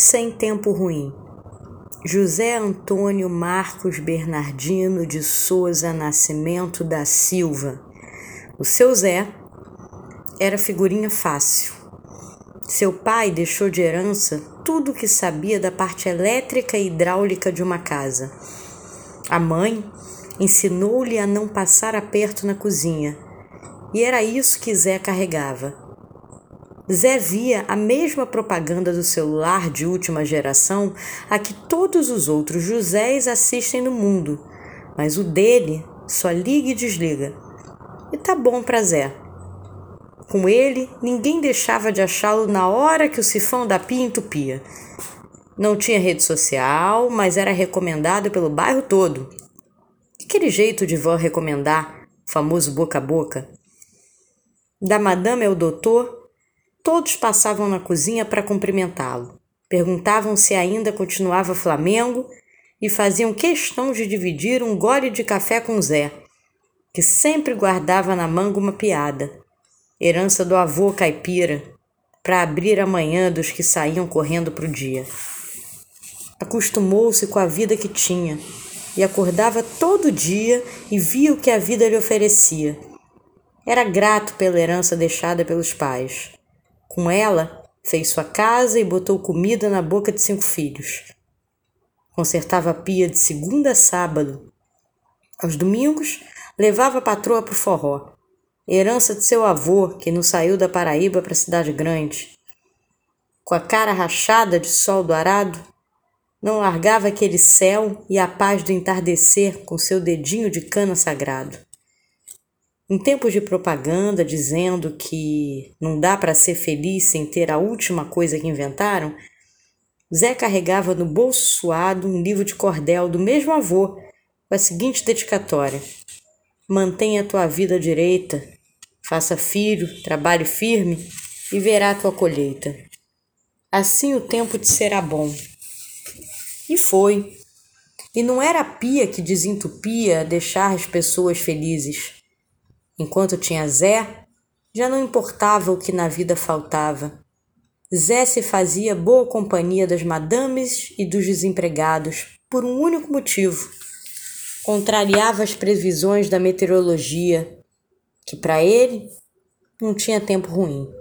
sem tempo ruim. José Antônio Marcos Bernardino de Souza Nascimento da Silva. O seu Zé era figurinha fácil. Seu pai deixou de herança tudo o que sabia da parte elétrica e hidráulica de uma casa. A mãe ensinou-lhe a não passar aperto na cozinha, e era isso que Zé carregava Zé via a mesma propaganda do celular de última geração a que todos os outros Josés assistem no mundo, mas o dele só liga e desliga. E tá bom para Zé. Com ele, ninguém deixava de achá-lo na hora que o sifão da pia entupia. Não tinha rede social, mas era recomendado pelo bairro todo. Aquele jeito de vó recomendar, famoso boca a boca. Da madame ao doutor, Todos passavam na cozinha para cumprimentá-lo. Perguntavam se ainda continuava Flamengo e faziam questão de dividir um gole de café com Zé, que sempre guardava na manga uma piada, herança do avô caipira, para abrir a manhã dos que saíam correndo para o dia. Acostumou-se com a vida que tinha e acordava todo dia e via o que a vida lhe oferecia. Era grato pela herança deixada pelos pais. Com ela, fez sua casa e botou comida na boca de cinco filhos. Consertava a pia de segunda a sábado. Aos domingos, levava a patroa para o forró. Herança de seu avô, que não saiu da Paraíba para a cidade grande. Com a cara rachada de sol do arado, não largava aquele céu e a paz do entardecer com seu dedinho de cana sagrado. Em tempos de propaganda dizendo que não dá para ser feliz sem ter a última coisa que inventaram, Zé carregava no bolso suado um livro de cordel do mesmo avô, com a seguinte dedicatória: Mantenha tua vida direita, faça filho, trabalhe firme e verá tua colheita. Assim o tempo te será bom. E foi. E não era a pia que desentupia deixar as pessoas felizes Enquanto tinha Zé, já não importava o que na vida faltava. Zé se fazia boa companhia das madames e dos desempregados por um único motivo. Contrariava as previsões da meteorologia, que para ele não tinha tempo ruim.